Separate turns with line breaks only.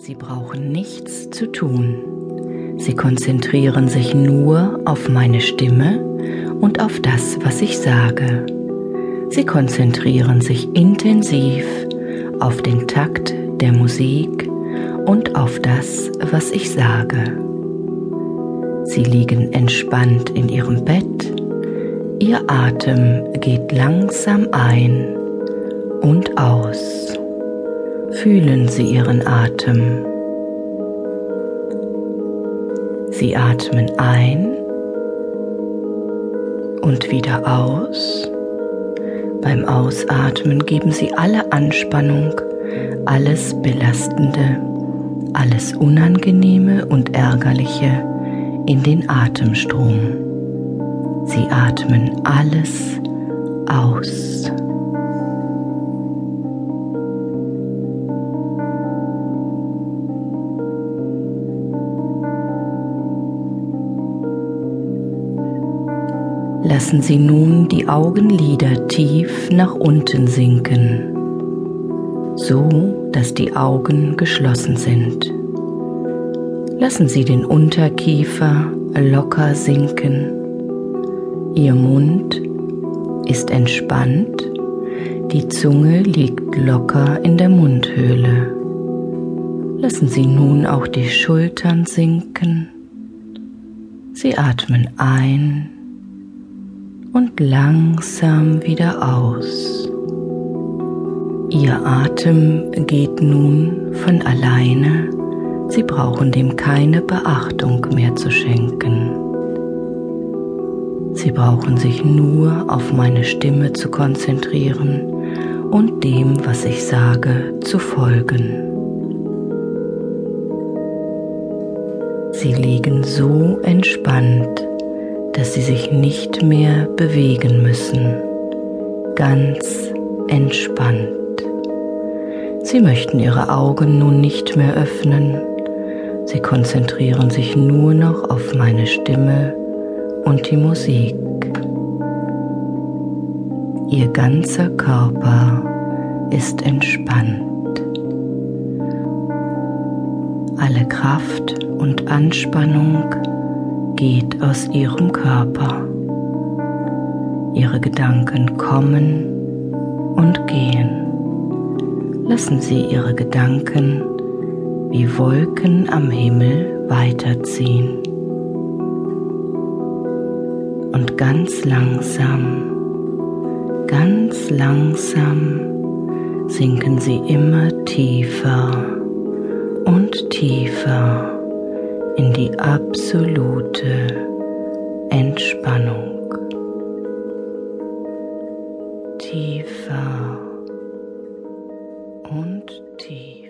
Sie brauchen nichts zu tun. Sie konzentrieren sich nur auf meine Stimme und auf das, was ich sage. Sie konzentrieren sich intensiv auf den Takt der Musik und auf das, was ich sage. Sie liegen entspannt in ihrem Bett, ihr Atem geht langsam ein und aus. Fühlen Sie Ihren Atem. Sie atmen ein und wieder aus. Beim Ausatmen geben Sie alle Anspannung, alles Belastende, alles Unangenehme und Ärgerliche in den Atemstrom. Sie atmen alles aus. Lassen Sie nun die Augenlider tief nach unten sinken, so dass die Augen geschlossen sind. Lassen Sie den Unterkiefer locker sinken. Ihr Mund ist entspannt, die Zunge liegt locker in der Mundhöhle. Lassen Sie nun auch die Schultern sinken. Sie atmen ein und langsam wieder aus. Ihr Atem geht nun von alleine, Sie brauchen dem keine Beachtung mehr zu schenken. Sie brauchen sich nur auf meine Stimme zu konzentrieren und dem, was ich sage, zu folgen. Sie liegen so entspannt, dass sie sich nicht mehr bewegen müssen, ganz entspannt. Sie möchten ihre Augen nun nicht mehr öffnen, sie konzentrieren sich nur noch auf meine Stimme und die Musik. Ihr ganzer Körper ist entspannt. Alle Kraft und Anspannung geht aus ihrem Körper. Ihre Gedanken kommen und gehen. Lassen Sie Ihre Gedanken wie Wolken am Himmel weiterziehen. Und ganz langsam, ganz langsam sinken Sie immer tiefer und tiefer in die absolute Entspannung. Tiefer und tiefer.